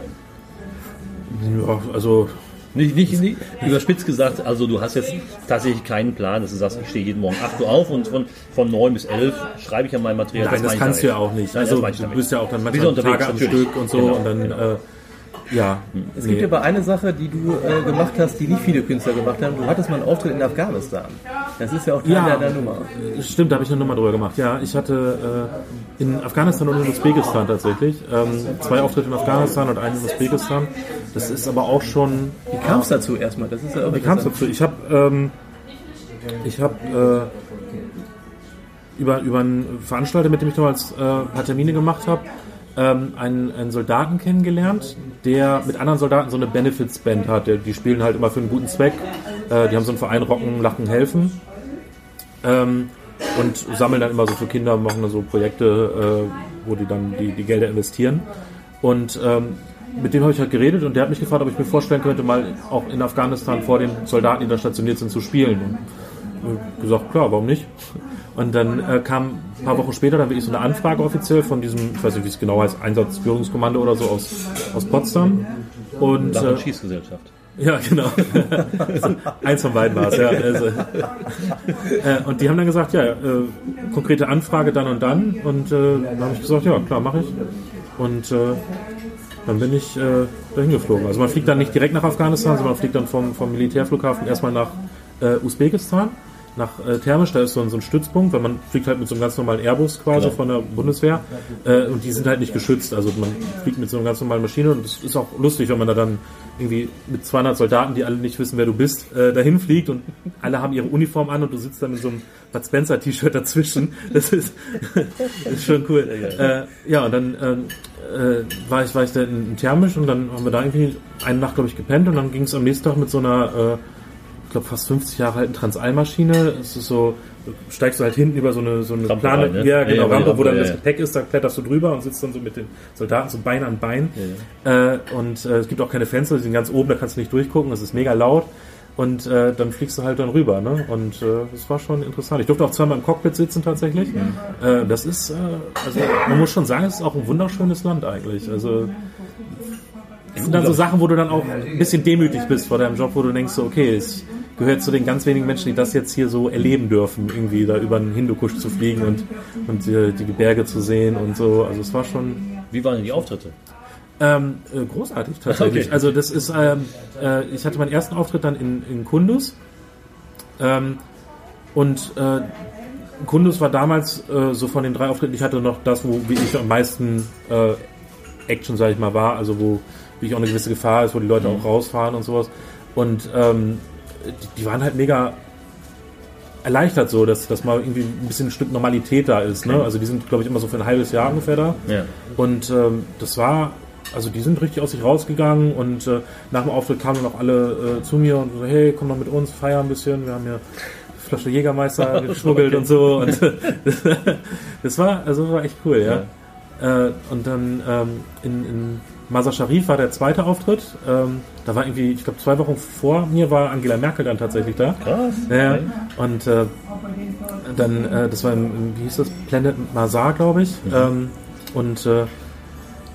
ja, also Nicht, nicht, nicht überspitzt gesagt, also du hast jetzt tatsächlich keinen Plan, dass du sagst, ich stehe jeden Morgen 8 Uhr auf und von, von 9 bis 11 schreibe ich ja mein Material. Nein, das, ich kannst du ja auch nicht. Nein, also das du bist ja auch dann manchmal Tage am. Stück und so Genau, und dann genau. äh, ja. Es gibt nee. aber eine Sache, die du äh, gemacht hast, die nicht viele Künstler gemacht haben. Du hattest mal einen Auftritt in Afghanistan. Das ist ja auch Teil Ja. deiner Nummer. Stimmt, da habe ich eine Nummer drüber gemacht. Ja, ich hatte äh, in Afghanistan und in Usbekistan tatsächlich ähm, zwei Auftritte in Afghanistan und einen in Usbekistan. Das ist aber auch schon Wie kam es dazu erstmal? Das ist ja auch Wie kam es dazu? Ich habe ähm, ich habe äh, über, über einen Veranstalter, mit dem ich damals äh, ein paar Termine gemacht habe, ähm, einen, einen Soldaten kennengelernt, der mit anderen Soldaten so eine Benefits-Band hat. Die spielen halt immer für einen guten Zweck. Äh, die haben so einen Verein Rocken, Lachen, Helfen. Ähm, und sammeln dann immer so für Kinder, machen dann so Projekte, äh, wo die dann die, die Gelder investieren. Und ähm, mit dem habe ich halt geredet und der hat mich gefragt, ob ich mir vorstellen könnte, mal auch in Afghanistan vor den Soldaten, die da stationiert sind, zu spielen. Und äh, gesagt, klar, warum nicht? Und dann äh, kam ein paar Wochen später dann wirklich so eine Anfrage offiziell von diesem, ich weiß nicht, wie es genau heißt, Einsatzführungskommando oder so aus, aus Potsdam. Und äh, Schießgesellschaft. ja, genau. Eins von beiden war es, ja. Also, äh, und die haben dann gesagt, ja, äh, konkrete Anfrage dann und dann. Und äh, dann habe ich gesagt, ja, klar, mache ich. Und äh, dann bin ich äh, dahin geflogen. Also man fliegt dann nicht direkt nach Afghanistan, sondern man fliegt dann vom, vom Militärflughafen erstmal nach Usbekistan, nach äh, Termisch, da ist so ein, so ein Stützpunkt, weil man fliegt halt mit so einem ganz normalen Airbus quasi Klar. von der Bundeswehr äh, und die sind halt nicht geschützt, also man fliegt mit so einer ganz normalen Maschine und es ist auch lustig, wenn man da dann irgendwie mit 200 Soldaten, die alle nicht wissen, wer du bist, äh, dahin fliegt und alle haben ihre Uniform an und du sitzt da mit so einem Bud Spencer T-Shirt dazwischen. Das ist, das ist schon cool. Äh, ja, und dann ähm, äh, war ich war ich da in, in Thermisch und dann haben wir da irgendwie eine Nacht, glaube ich, gepennt und dann ging es am nächsten Tag mit so einer, äh, glaube, fast 50 Jahre alten Transalmaschine. Es ist so, steigst du halt hinten über so eine, so eine Rampe Plane, rein, ne? ja, Ja, genau, ja, Rampe, Rampe, wo dann ja, das ja. Gepäck ist, da kletterst du drüber und sitzt dann so mit den Soldaten so Bein an Bein. Äh, und äh, es gibt auch keine Fenster, die sind ganz oben, da kannst du nicht durchgucken, das ist mega laut. Und äh, dann fliegst du halt dann rüber, ne? Und äh, das war schon interessant. Ich durfte auch zweimal im Cockpit sitzen tatsächlich. Äh, das ist, äh, also man muss schon sagen, es ist auch ein wunderschönes Land eigentlich. Also es sind dann so Sachen, wo du dann auch ein bisschen demütig bist vor deinem Job, wo du denkst, so, okay, es gehört zu den ganz wenigen Menschen, die das jetzt hier so erleben dürfen, irgendwie da über einen Hindukusch zu fliegen und, und die, die Berge zu sehen und so. Also es war schon Wie waren denn die Auftritte? ähm, äh, großartig tatsächlich. Okay. Also das ist, ähm, äh, ich hatte meinen ersten Auftritt dann in, in Kundus ähm, und äh, Kundus war damals äh, so von den drei Auftritten, ich hatte noch das, wo wie ich am meisten äh, Action, sage ich mal, war, also wo wie ich auch eine gewisse Gefahr ist, wo die Leute auch rausfahren und sowas. Und ähm, die, die waren halt mega erleichtert so, dass, dass mal irgendwie ein bisschen ein Stück Normalität da ist. Ne? Also die sind, glaube ich, immer so für ein halbes Jahr ungefähr da. Ja. Und ähm, das war, also die sind richtig aus sich rausgegangen und äh, nach dem Auftritt kamen dann auch alle äh, zu mir und so, hey, komm doch mit uns, feier ein bisschen. Wir haben hier Flasche Jägermeister geschmuggelt und so. Und das war, also war echt cool, ja. Äh, und dann ähm, in, in Mazar Sharif war der zweite Auftritt. Ähm, da war irgendwie, ich glaube, zwei Wochen vor mir war Angela Merkel dann tatsächlich da. Krass. Ja, und äh, dann, äh, das war im, wie hieß das, Planet Mazar, glaube ich. Ähm, und äh,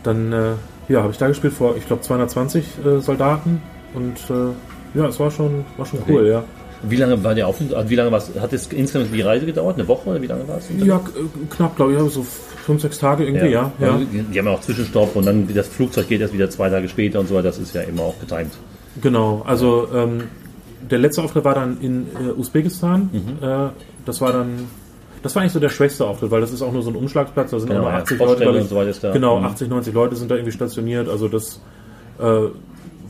dann, äh, ja, habe ich da gespielt vor, ich glaube, 220 äh, Soldaten. Und äh, ja, es war schon, war schon cool, ja. Wie lange war der Aufenthalt? also Wie lange war's, hat es insgesamt die Reise gedauert? Eine Woche oder wie lange war es? Ja, knapp, glaube ich, ja, so fünf, sechs Tage irgendwie, ja. ja, Also, Die die haben ja auch Zwischenstopp und dann das Flugzeug geht erst wieder zwei Tage später und so weiter. Das ist ja immer auch getimt. Genau, also ähm, der letzte Auftritt war dann in äh, Usbekistan. Äh, das war dann, das war eigentlich so der schwächste Auftritt, weil das ist auch nur so ein Umschlagsplatz, da sind Genau, auch nur ja, 80 Leute, Poststelle glaub ich. und so weiter ist da. Genau, Mhm. 80, 90 Leute sind da irgendwie stationiert, also das äh,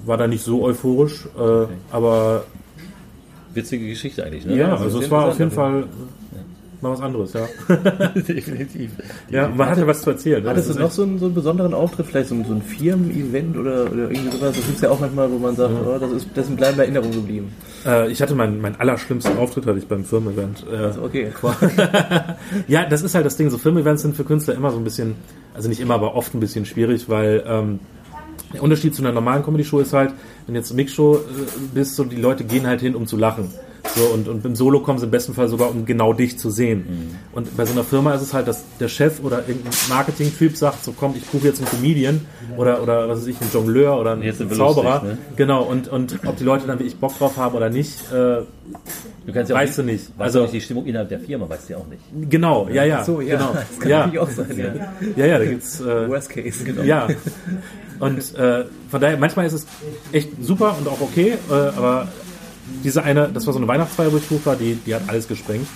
war da nicht so euphorisch, äh, aber Witzige Geschichte eigentlich, ne? ja, also also es war auf jeden Fall mal was anderes, ja. definitiv. ja, man hat ja was zu erzählen. ne? Hattest du noch so einen, so einen besonderen Auftritt, vielleicht so ein, so ein Firmen-Event oder, oder irgendwie sowas? Das gibt es ja auch manchmal, wo man sagt, oh, das ist das ist bleiben in Erinnerung geblieben. Äh, ich hatte meinen, meinen allerschlimmsten Auftritt hatte ich beim Firmen-Event. Äh, Okay. ja, das ist halt das Ding. So Firmen-Events sind für Künstler immer so ein bisschen, also nicht immer, aber oft ein bisschen schwierig, weil ähm, der Unterschied zu einer normalen Comedy-Show ist halt, wenn du jetzt Mix-Show äh, bist, so die Leute gehen halt hin, um zu lachen. So, und, und im Solo kommen sie im besten Fall sogar, um genau dich zu sehen. Mhm. Und bei so einer Firma ist es halt, dass der Chef oder irgendein Marketing-Typ sagt, so komm, ich buche jetzt einen Comedian oder, oder was weiß ich, einen Jongleur oder einen Jetzt Zauberer. lustig, ne? Genau, und, und ob die Leute dann wie ich Bock drauf haben oder nicht, äh, Du kannst ja auch Weißt du nicht. Weißt Also- du nicht, die Stimmung innerhalb der Firma weißt du ja auch nicht. genau, ja, ja. So, ja, genau. das kann ja. natürlich auch sein. Ja. Ja, ja, da gibt's äh, Worst Case, genau. Ja. Und äh, von daher, manchmal ist es echt super und auch okay, äh, aber diese eine, das war so eine Weihnachtsfeier, wo ich hoch war, die, die hat alles gesprengt.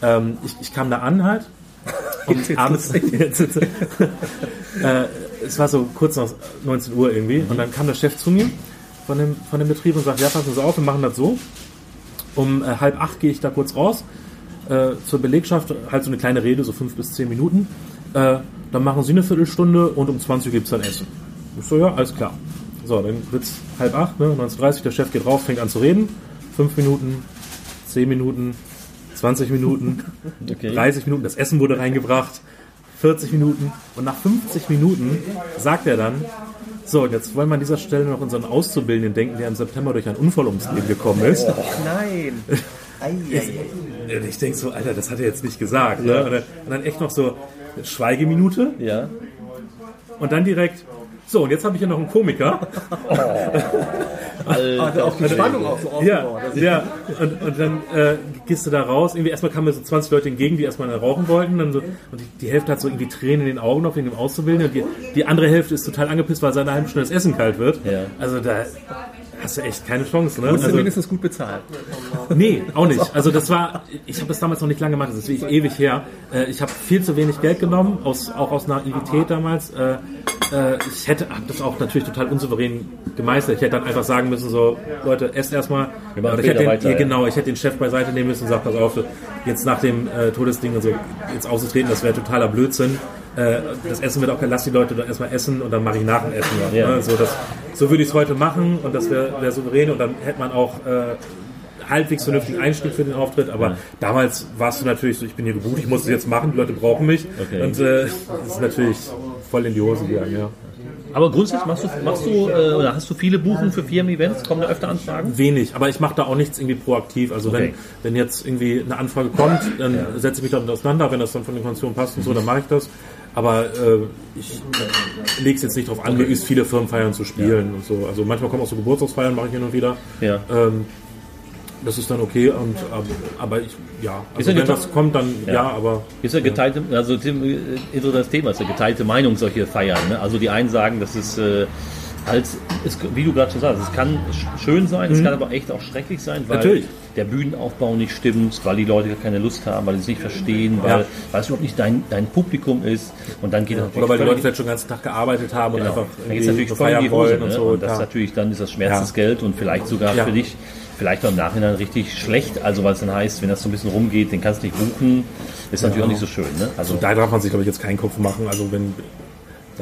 Ähm, ich, ich kam da an halt und abends, äh, es war so kurz nach 19 Uhr irgendwie und dann kam der Chef zu mir von dem, von dem Betrieb und sagt, ja, passen Sie auf, wir machen das so. Um äh, halb acht gehe ich da kurz raus äh, zur Belegschaft, halt so eine kleine Rede, so fünf bis zehn Minuten. Äh, dann machen Sie eine Viertelstunde und um 20 Uhr gibt es dann Essen. Ich so, ja, alles klar. So, dann wird's halb acht, ne, 19.30 der Chef geht raus, fängt an zu reden. Fünf Minuten, zehn Minuten, 20 Minuten, Okay. 30 Minuten, das Essen wurde reingebracht, 40 Minuten und nach 50 Minuten sagt er dann, so, und jetzt wollen wir an dieser Stelle noch unseren Auszubildenden denken, der im September durch einen Unfall ums Leben gekommen ist. Nein. Ei, ei. Und ich denke so, Alter, das hat er jetzt nicht gesagt. Ne? Und, dann, und dann echt noch so Schweigeminute Ja. und dann direkt, so, und jetzt habe ich hier noch einen Komiker. Also auch die Spannung auch so Ja, aufgebaut. Das ja. Und, und dann äh, gehst du da raus. Irgendwie erstmal kamen mir so 20 Leute entgegen, die erstmal rauchen wollten. Dann so, und die, die Hälfte hat so irgendwie Tränen in den Augen noch wegen dem Auszubildenden. Und die, die andere Hälfte ist total angepisst, weil seit einer halben Stunde das Essen kalt wird. Ja. Also da hast du echt keine Chance. Ne? Wurdest du Also, mindestens gut bezahlt. Nee, auch nicht. Also das war, ich habe das damals noch nicht lange gemacht, das ist wirklich ewig her. Äh, Ich habe viel zu wenig Geld genommen, aus, auch aus Naivität damals. Äh, äh, Ich hätte hab das auch natürlich total unsouverän gemeistert. Ich hätte dann einfach sagen müssen, so, Leute, esst erstmal. Wir machen Oder ich hätte den, weiter, ja, genau, ich hätte den Chef beiseite nehmen müssen und sagt, pass auf, jetzt nach dem Todesding und so, jetzt auszutreten, das wäre totaler Blödsinn. Äh, Das Essen wird auch, lass die Leute doch erstmal essen und dann mache ich nach dem Essen. Ja. Ne? So, das, so würde ich es heute machen und das wäre wär souverän und dann hätte man auch äh, halbwegs vernünftigen Einstieg für den Auftritt, aber Ja. damals warst du natürlich so, ich bin hier gebucht, ich muss es jetzt machen, die Leute brauchen mich Okay. und äh, das ist natürlich voll in die Hose gegangen, ja. Aber grundsätzlich machst du, machst du äh, oder hast du viele Buchungen für Firmen-Events? Kommen da öfter Anfragen? Wenig, aber ich mache da auch nichts irgendwie proaktiv. Also Okay. wenn, wenn jetzt irgendwie eine Anfrage kommt, dann setze ich mich damit auseinander, wenn das dann von den Konditionen passt und so, dann mache ich das. Aber äh, ich lege es jetzt nicht darauf an, möglichst viele Firmenfeiern zu spielen und so. Also manchmal kommen auch so Geburtstagsfeiern, mache ich hin und wieder. Ja. Ähm, das ist dann okay und aber ich ja, Ist also ja wenn das kommt, dann ja, Ja. aber Ist ja geteilte, also Tim, äh, interessantes Thema, ist ja geteilte Meinung solche Feiern. Ne? Also die einen sagen, das ist äh, halt, es, wie du gerade schon sagst, es kann sch- schön sein, es kann aber echt auch schrecklich sein, weil Mhm. Natürlich. Der Bühnenaufbau nicht stimmt, weil die Leute keine Lust haben, weil sie es nicht verstehen, weil, Ja. weil es überhaupt nicht dein, dein Publikum ist. Und dann geht natürlich oder weil die Leute vielleicht schon den ganzen Tag gearbeitet haben und Genau. einfach Dann geht es natürlich so voll in die Hose. Ne? und so. Und das ja. ist natürlich dann ist das Schmerzensgeld und vielleicht sogar Ja. für dich vielleicht auch im Nachhinein richtig schlecht. Also weil es dann heißt, wenn das so ein bisschen rumgeht, den kannst du nicht buchen, ist natürlich auch nicht so schön. Ne? Also da darf man sich glaube ich jetzt keinen Kopf machen. Also wenn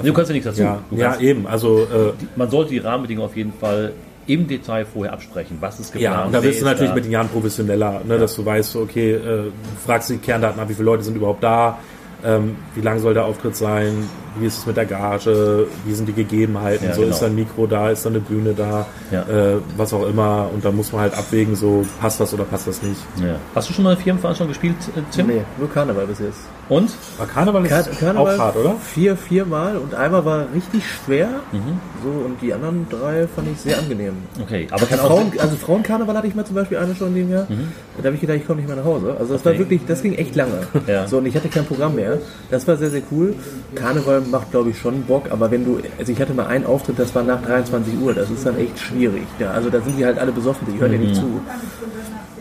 du kannst ja nichts dazu. ja, ja eben, also äh, man sollte die Rahmenbedingungen auf jeden Fall im Detail vorher absprechen. Was ist geplant? Ja, und da wirst du natürlich da. mit den Jahren professioneller, ne, dass du weißt, okay, äh, du fragst die Kerndaten ab, wie viele Leute sind überhaupt da, ähm, wie lang soll der Auftritt sein, wie ist es mit der Gage, wie sind die Gegebenheiten, Ja, so genau. ist da ein Mikro da, ist da eine Bühne da, Ja. äh, was auch immer, und da muss man halt abwägen, so passt das oder passt das nicht. Ja. Hast du schon mal eine Firmenveranstaltung gespielt, äh, Tim? Nee, nur Karneval bis jetzt. Und? Aber Karneval ist Kar Karneval auch hart, oder? Vier, viermal und einmal war richtig schwer. So, und die anderen drei fand ich sehr angenehm. Okay, aber kann auch. Frauen, also Frauenkarneval hatte ich mal zum Beispiel eine schon in dem Jahr. Da habe ich gedacht, ich komme nicht mehr nach Hause. Also das war Okay. wirklich, das ging echt lange. Ja. So, und ich hatte kein Programm mehr. Das war sehr, sehr cool. Karneval macht, glaube ich, schon Bock, aber wenn du, also ich hatte mal einen Auftritt, das war nach 23 Uhr, das ist dann echt schwierig. Ja, also da sind die halt alle besoffen, die hören dir nicht zu.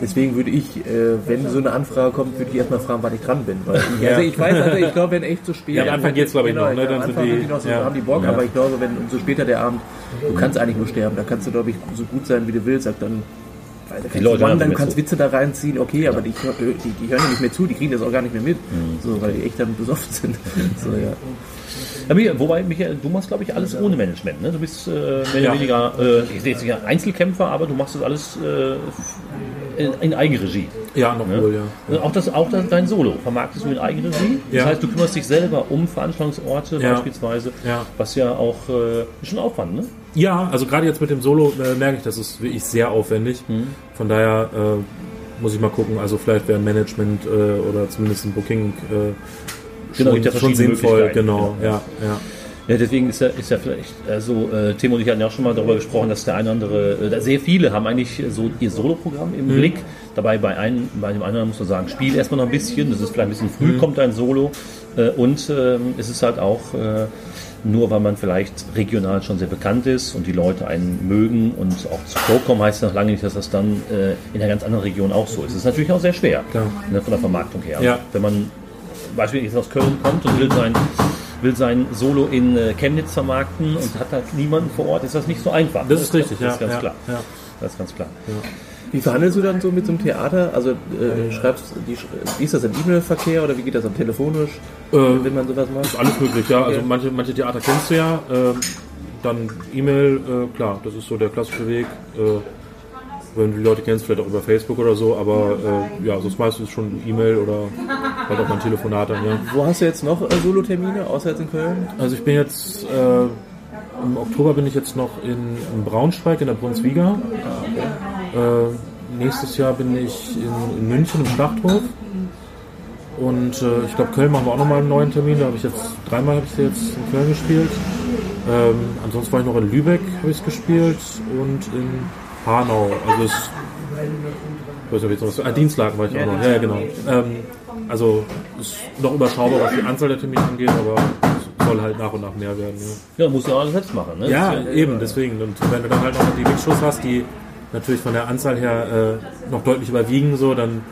Deswegen würde ich, äh, wenn so eine Anfrage kommt, würde ich erstmal fragen, wann ich dran bin. Weil ich, also ich weiß, also ich glaube, wenn echt zu spät Ja, am Anfang geht's, glaube ich, noch, ne? Dann Dann am sind Anfang die- sind die noch so, ja. haben die Bock, Ja. aber ich glaube, wenn umso später der Abend, du kannst eigentlich nur sterben. Da kannst du, glaube ich, so gut sein, wie du willst. Sagt dann, weil da kannst Leute nicht kannst mehr Witze da reinziehen, okay, aber die, die, die hören ja nicht mehr zu, die kriegen das auch gar nicht mehr mit, so, weil die echt dann besoffen sind. So, ja. Ja, Michael, wobei, Michael, du machst, glaube ich, alles ohne Management. Ne? Du bist äh, mehr oder Ja. weniger, äh, ich sehe jetzt nicht Einzelkämpfer, aber du machst das alles äh, in, in Eigenregie. Ja, noch Ne? wohl, ja. Also Auch, das, auch das, dein Solo vermarktest du in Eigenregie. Das Ja. heißt, du kümmerst dich selber um Veranstaltungsorte Ja. beispielsweise, Ja. was ja auch äh, schon Aufwand, ne? Ja, also gerade jetzt mit dem Solo äh, merke ich, das ist wirklich sehr aufwendig. Mhm. Von daher, äh, muss ich mal gucken. Also vielleicht wäre ein Management äh, oder zumindest ein Booking äh, Genau, schon, schon sinnvoll. Genau, genau. ja, ja. Ja, deswegen ist ja, ist ja vielleicht, also äh, Tim und ich hatten ja auch schon mal darüber gesprochen, dass der eine oder andere, äh, sehr viele haben eigentlich so ihr Solo-Programm im Blick. Dabei bei einem, bei dem anderen muss man sagen, spiel erstmal noch ein bisschen, das ist vielleicht ein bisschen früh, kommt ein Solo. Äh, und ähm, es ist halt auch äh, nur, weil man vielleicht regional schon sehr bekannt ist und die Leute einen mögen und auch zu Flow kommen, heißt noch lange nicht, dass das dann äh, in einer ganz anderen Region auch so ist. Es ist natürlich auch sehr schwer, ne, von der Vermarktung her. Ja. Wenn man beispielsweise aus Köln kommt und will sein, will sein Solo in äh, Chemnitz vermarkten und hat halt niemanden vor Ort, ist das nicht so einfach. Das ist richtig, das ja. ist ganz ja, klar. Ja. Das ist ganz klar. Wie verhandelst du dann so mit so einem Theater? Also äh, schreibst die, wie ist das im E-Mail-Verkehr oder wie geht das am telefonisch, Äh, wenn man sowas macht? Alles möglich, ja. Also Ja. manche, manche Theater kennst du ja. Ähm, dann E-Mail, äh, klar, das ist so der klassische Weg. Äh, wenn du die Leute kennst, vielleicht auch über Facebook oder so, aber äh, ja, sonst meistens schon E-Mail oder halt auch mal ein Telefonat dann, ja. Wo hast du jetzt noch äh, Solo-Termine, außer jetzt in Köln? Also ich bin jetzt, äh, im Oktober bin ich jetzt noch in, in Braunschweig in der Brunswiga. Äh, nächstes Jahr bin ich in, in München im Schlachthof. Und äh, ich glaube, Köln machen wir auch nochmal einen neuen Termin. Da habe ich jetzt, dreimal habe ich jetzt in Köln gespielt. Ähm, ansonsten war ich noch in Lübeck, habe ich es gespielt. Und in Hanau. Also es, ich weiß nicht, ob ich jetzt noch was, ah, Dienstlagen war ich auch noch. Ja, ja, genau. Ähm, also ist noch überschaubar, was die Anzahl der Termine angeht, aber es soll halt nach und nach mehr werden. Ja. Ja, musst du auch alles selbst machen. Ne? Ja, ist eben, deswegen. Und wenn du dann halt noch die Mixshows hast, die natürlich von der Anzahl her äh, noch deutlich überwiegen, so, dann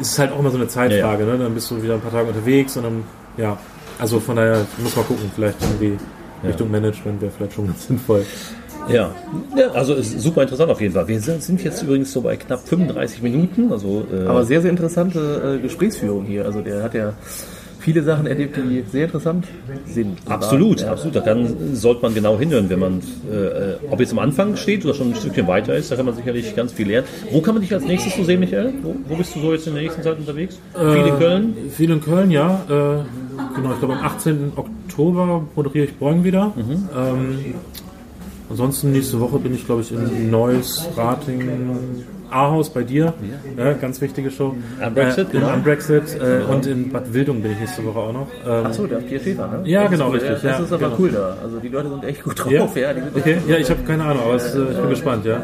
ist es halt auch immer so eine Zeitfrage. Ne? Dann bist du wieder ein paar Tage unterwegs und dann, ja, also von daher muss man gucken, vielleicht irgendwie Richtung Management wäre vielleicht schon ganz sinnvoll. Ja. ja, also ist super interessant auf jeden Fall. Wir sind sind jetzt übrigens so bei knapp 35 Minuten. Also, äh, Aber sehr, sehr interessante äh, Gesprächsführung hier. Also der hat ja viele Sachen erlebt, die sehr interessant sind. Absolut, Ja. absolut. Da kann, sollte man genau hinhören, wenn man, äh, ob jetzt am Anfang steht oder schon ein Stückchen weiter ist, da kann man sicherlich ganz viel lernen. Wo kann man dich als nächstes so sehen, Michael? Wo, wo bist du so jetzt in der nächsten Zeit unterwegs? Viel in Köln? Viel in Köln, ja. Äh, genau, ich glaube am 18. Oktober moderiere ich Bräun wieder. Ähm, ansonsten nächste Woche bin ich, glaube ich, in Neuss, Ratingen, Ahaus bei dir. Ja, ganz wichtige Show. Am Brexit, äh, genau. Am Brexit. Äh, Und in Bad Wildung bin ich nächste Woche auch noch. Ähm, Achso, der Pierre Schäfer, ne? Ja, Das genau, cool. richtig, Ja, das ja, ist aber genau. cool da. Also die Leute sind echt gut drauf. ja, Ja, die sind okay. ja ich habe keine Ahnung, aber es, äh, ich bin gespannt, ja.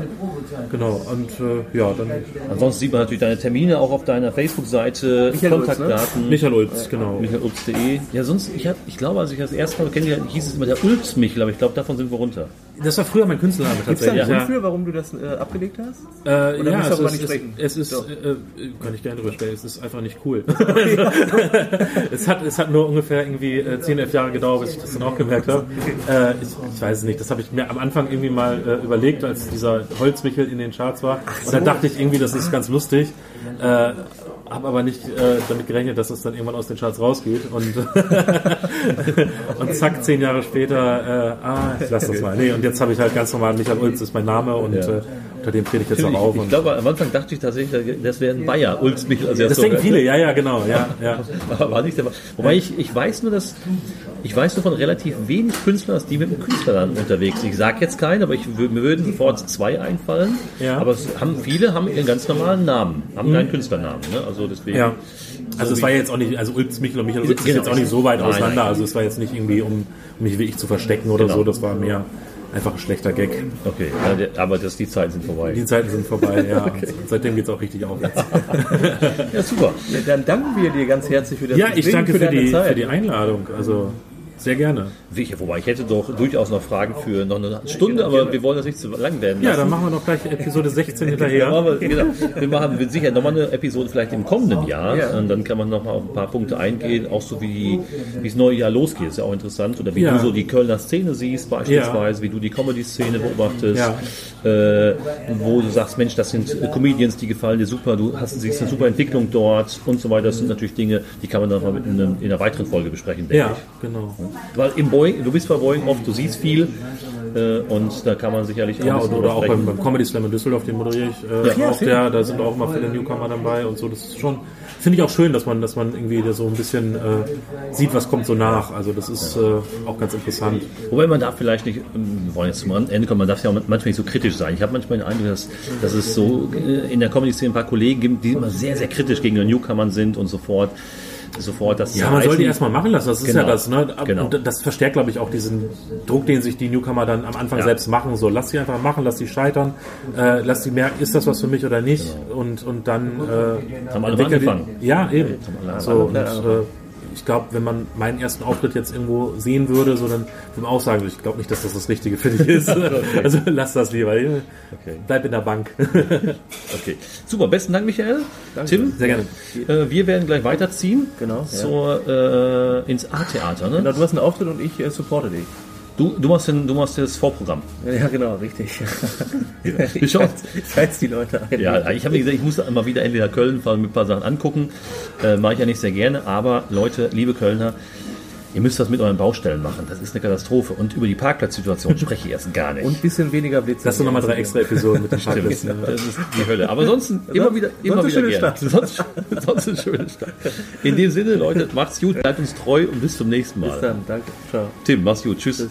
Genau. Und äh, ja, dann Ansonsten sieht man natürlich deine Termine auch auf deiner Facebook-Seite, Michael Ulz, ne? Kontaktdaten. Michael Ulz, genau. michaelulz.de. Ja, sonst, ich, hab, ich glaube, als ich das erste Mal kennengelernt hieß es immer der Ulz Michel, aber ich glaube, davon sind wir runter. Das war früher mein Künstlername Gibt's da einen tatsächlich. Grund für, warum du das äh, abgelegt hast? Äh, Oder ja, darüber nicht sprechen? es ist, So. äh, äh, kann ich gerne drüber sprechen, es ist einfach nicht cool. es, hat, es hat nur ungefähr irgendwie äh, 10, 11 Jahre gedauert, bis ich das dann auch gemerkt habe. Äh, ich, ich weiß es nicht, das habe ich mir am Anfang irgendwie mal äh, überlegt, als dieser Holzmichel in den Charts war. Und dann dachte ich irgendwie, das ist ganz lustig. Äh, habe aber nicht äh, damit gerechnet, dass es dann irgendwann aus den Charts rausgeht. Und, und zack, zehn Jahre später, äh, ah, ich lass das mal. Nee, und jetzt habe ich halt ganz normal, Michael Ulz ist mein Name und äh, unter dem trete ich jetzt auch auf. Ich, ich glaube, am Anfang dachte ich tatsächlich, das wäre ein Bayer, Ulz Michel. Also das denken viele, ja, ja, genau, ja, ja. Aber war nicht der Fall. Wobei ich, ich weiß nur, dass ich weiß nur von relativ wenig Künstlern, dass die mit dem Künstlernamen unterwegs sind. Ich sage jetzt keinen, aber ich, mir würden sofort zwei einfallen. Ja. Aber es haben, viele haben ihren ganz normalen Namen, haben keinen Künstlernamen. Ne? Also deswegen. Ja. Also es war jetzt auch nicht, also Ulz, Michel und Michael Ulz ist Genau. jetzt auch nicht so weit Nein, auseinander. nein. Also es war jetzt nicht irgendwie, um, um mich wirklich zu verstecken oder Genau. so. Das war mehr einfach ein schlechter Gag. Okay, aber das, die Zeiten sind vorbei. Die Zeiten sind vorbei, ja. Und Seitdem geht's auch richtig aufwärts. Ja, super. Dann danken wir dir ganz herzlich für das Ja, ich Gespräch, danke für deine die, Zeit. für die Einladung. Also sehr gerne. Sicher, wobei ich hätte doch durchaus noch Fragen für noch eine Stunde, aber wir wollen das nicht zu lang werden Ja, lassen. dann machen wir noch gleich Episode 16 Ja, hinterher. aber, genau, wir machen wir sicher nochmal eine Episode vielleicht im kommenden Jahr. Ja. Und dann kann man nochmal auf ein paar Punkte eingehen, auch so wie, das neue Jahr losgeht. Ist ja auch interessant. Oder wie Ja. du so die Kölner Szene siehst, beispielsweise, wie du die Comedy-Szene beobachtest. Äh, wo du sagst, Mensch, das sind Comedians, die gefallen dir super, du hast, siehst eine super Entwicklung dort und so weiter. Das sind natürlich Dinge, die kann man dann mal in einer weiteren Folge besprechen, denke Ja, ich. genau. Weil im Boeing, du bist bei Boeing oft, du siehst viel. Äh, und da kann man sicherlich Ja, ein und, bisschen oder auch beim, Comedy Slam in Düsseldorf, den moderiere ich äh, Ja, auch der, da sind auch immer viele Newcomer dabei und so. Das ist schon, finde ich auch schön, dass man, dass man irgendwie so ein bisschen äh, sieht, was kommt so nach. Also das ist äh, auch ganz interessant. Wobei man darf vielleicht nicht, ähm, wir wollen jetzt zum Ende kommen, man darf ja auch manchmal nicht so kritisch sein. Ich habe manchmal den Eindruck, dass, dass es so äh, in der Comedy-Szene ein paar Kollegen gibt, die immer sehr, sehr kritisch gegen den Newcomern sind und sofort, sofort das Ja, man soll die erstmal machen lassen, das ist Genau. ja das. Ne? Genau. Und das verstärkt, glaube ich, auch diesen Druck, den sich die Newcomer dann am Anfang Ja. selbst machen. So, lass sie einfach machen, lass sie scheitern, äh, lass sie merken, ist das was für mich oder nicht. Und, und dann äh, Haben alle die- angefangen. Ja, eben. alle So, und, angefangen. äh, ich glaube, wenn man meinen ersten Auftritt jetzt irgendwo sehen würde, so dann würde man auch sagen, ich glaube nicht, dass das das Richtige für dich ist. Also lass das lieber. Okay. Bleib in der Bank. Okay. Super, besten Dank, Michael. Tim, Sehr gerne. äh, wir werden gleich weiterziehen Genau, zur, äh, ins A-Theater. Ne? Genau, du hast einen Auftritt und ich äh, supporte dich. Du, du, machst den, du machst das Vorprogramm. Ja, genau, richtig. Schauen. Ich heiz die Leute ein. Ja, ich habe mir gesagt, ich muss immer wieder entweder Köln fahren, mir ein paar Sachen angucken. Äh, Mache ich ja nicht sehr gerne. Aber Leute, liebe Kölner, ihr müsst das mit euren Baustellen machen. Das ist eine Katastrophe. Und über die Parkplatzsituation spreche ich erst gar nicht. Und ein bisschen weniger Blitz. Das sind nochmal drei extra Episoden mit dem Stimmt, Parkplätzen. das ist die Hölle. Aber ansonsten immer wieder, immer sonst eine wieder schöne gerne. Stadt. Sonst, sonst eine schöne Stadt. In dem Sinne, Leute, macht's gut, bleibt uns treu und bis zum nächsten Mal. Bis dann, danke. Ciao. Tim, mach's gut. Tschüss.